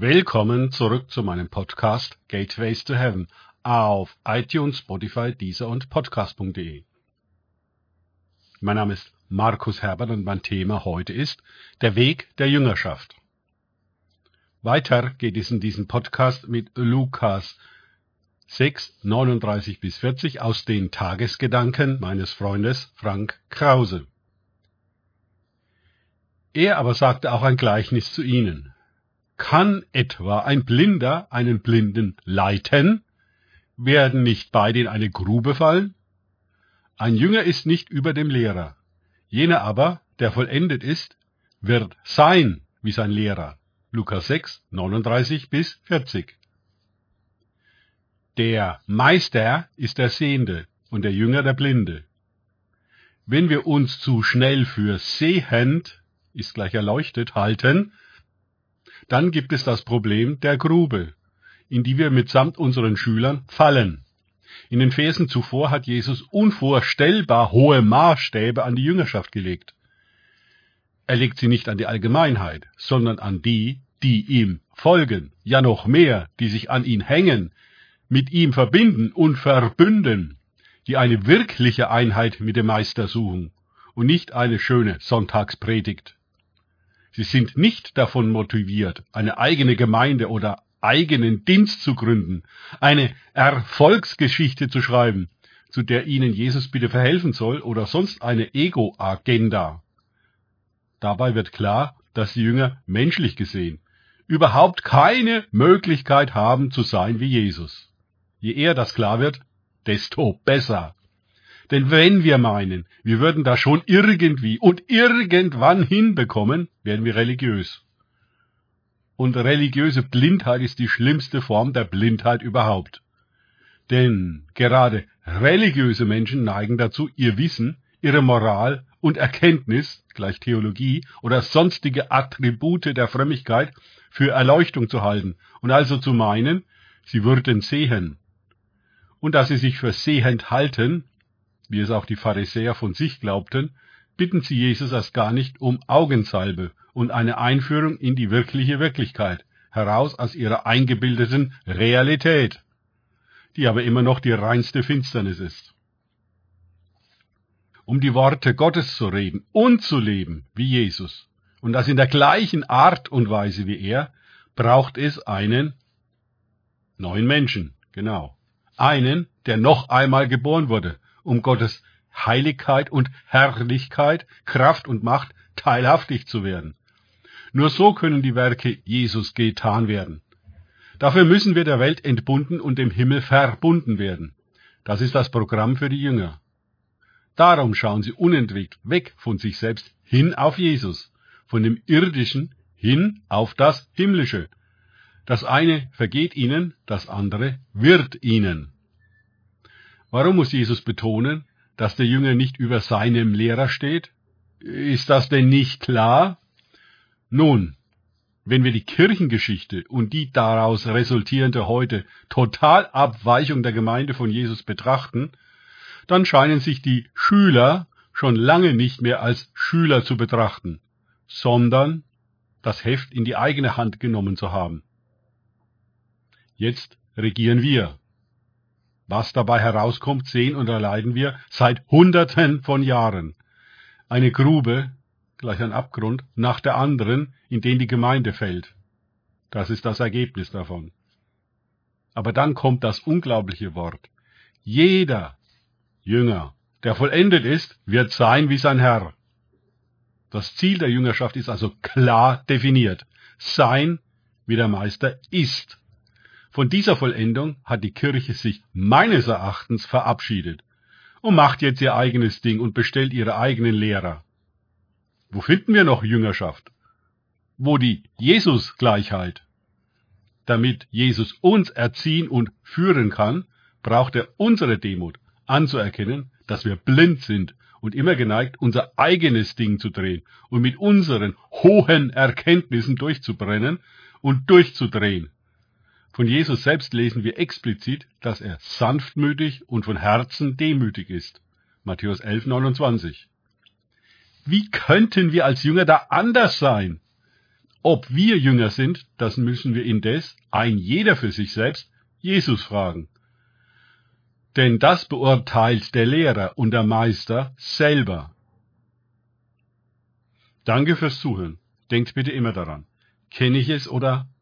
Willkommen zurück zu meinem Podcast Gateways to Heaven auf iTunes, Spotify, Deezer und Podcast.de. Mein Name ist Markus Herbert und mein Thema heute ist der Weg der Jüngerschaft. Weiter geht es in diesem Podcast mit Lukas 6, 39 bis 40 aus den Tagesgedanken meines Freundes Frank Krause. Er aber sagte auch ein Gleichnis zu ihnen. Kann etwa ein Blinder einen Blinden leiten? Werden nicht beide in eine Grube fallen? Ein Jünger ist nicht über dem Lehrer. Jener aber, der vollendet ist, wird sein wie sein Lehrer. Lukas 6, 39 bis 40. Der Meister ist der Sehende und der Jünger der Blinde. Wenn wir uns zu schnell für sehend, ist gleich erleuchtet, halten, dann gibt es das Problem der Grube, in die wir mitsamt unseren Schülern fallen. In den Versen zuvor hat Jesus unvorstellbar hohe Maßstäbe an die Jüngerschaft gelegt. Er legt sie nicht an die Allgemeinheit, sondern an die, die ihm folgen, ja noch mehr, die sich an ihn hängen, mit ihm verbinden und verbünden, die eine wirkliche Einheit mit dem Meister suchen und nicht eine schöne Sonntagspredigt. Sie sind nicht davon motiviert, eine eigene Gemeinde oder eigenen Dienst zu gründen, eine Erfolgsgeschichte zu schreiben, zu der ihnen Jesus bitte verhelfen soll oder sonst eine Ego-Agenda. Dabei wird klar, dass die Jünger menschlich gesehen überhaupt keine Möglichkeit haben zu sein wie Jesus. Je eher das klar wird, desto besser. Denn wenn wir meinen, wir würden das schon irgendwie und irgendwann hinbekommen, werden wir religiös. Und religiöse Blindheit ist die schlimmste Form der Blindheit überhaupt. Denn gerade religiöse Menschen neigen dazu, ihr Wissen, ihre Moral und Erkenntnis, gleich Theologie oder sonstige Attribute der Frömmigkeit für Erleuchtung zu halten und also zu meinen, sie würden sehen. Und dass sie sich für sehend halten, wie es auch die Pharisäer von sich glaubten, bitten sie Jesus erst gar nicht um Augensalbe und eine Einführung in die wirkliche Wirklichkeit, heraus aus ihrer eingebildeten Realität, die aber immer noch die reinste Finsternis ist. Um die Worte Gottes zu reden und zu leben wie Jesus, und das in der gleichen Art und Weise wie er, braucht es einen neuen Menschen, genau. Einen, der noch einmal geboren wurde, um Gottes Heiligkeit und Herrlichkeit, Kraft und Macht teilhaftig zu werden. Nur so können die Werke Jesus getan werden. Dafür müssen wir der Welt entbunden und dem Himmel verbunden werden. Das ist das Programm für die Jünger. Darum schauen sie unentwegt weg von sich selbst hin auf Jesus, von dem Irdischen hin auf das Himmlische. Das eine vergeht ihnen, das andere wird ihnen. Warum muss Jesus betonen, dass der Jünger nicht über seinem Lehrer steht? Ist das denn nicht klar? Nun, wenn wir die Kirchengeschichte und die daraus resultierende heute Totalabweichung der Gemeinde von Jesus betrachten, dann scheinen sich die Schüler schon lange nicht mehr als Schüler zu betrachten, sondern das Heft in die eigene Hand genommen zu haben. Jetzt regieren wir. Was dabei herauskommt, sehen und erleiden wir seit Hunderten von Jahren. Eine Grube, gleich ein Abgrund, nach der anderen, in den die Gemeinde fällt. Das ist das Ergebnis davon. Aber dann kommt das unglaubliche Wort. Jeder Jünger, der vollendet ist, wird sein wie sein Herr. Das Ziel der Jüngerschaft ist also klar definiert. Sein wie der Meister ist. Von dieser Vollendung hat die Kirche sich meines Erachtens verabschiedet und macht jetzt ihr eigenes Ding und bestellt ihre eigenen Lehrer. Wo finden wir noch Jüngerschaft? Wo die Jesus-Gleichheit? Damit Jesus uns erziehen und führen kann, braucht er unsere Demut, anzuerkennen, dass wir blind sind und immer geneigt, unser eigenes Ding zu drehen und mit unseren hohen Erkenntnissen durchzubrennen und durchzudrehen. Von Jesus selbst lesen wir explizit, dass er sanftmütig und von Herzen demütig ist. Matthäus 11, 29. Wie könnten wir als Jünger da anders sein? Ob wir Jünger sind, das müssen wir indes, ein jeder für sich selbst, Jesus fragen. Denn das beurteilt der Lehrer und der Meister selber. Danke fürs Zuhören. Denkt bitte immer daran. Kenne ich es oder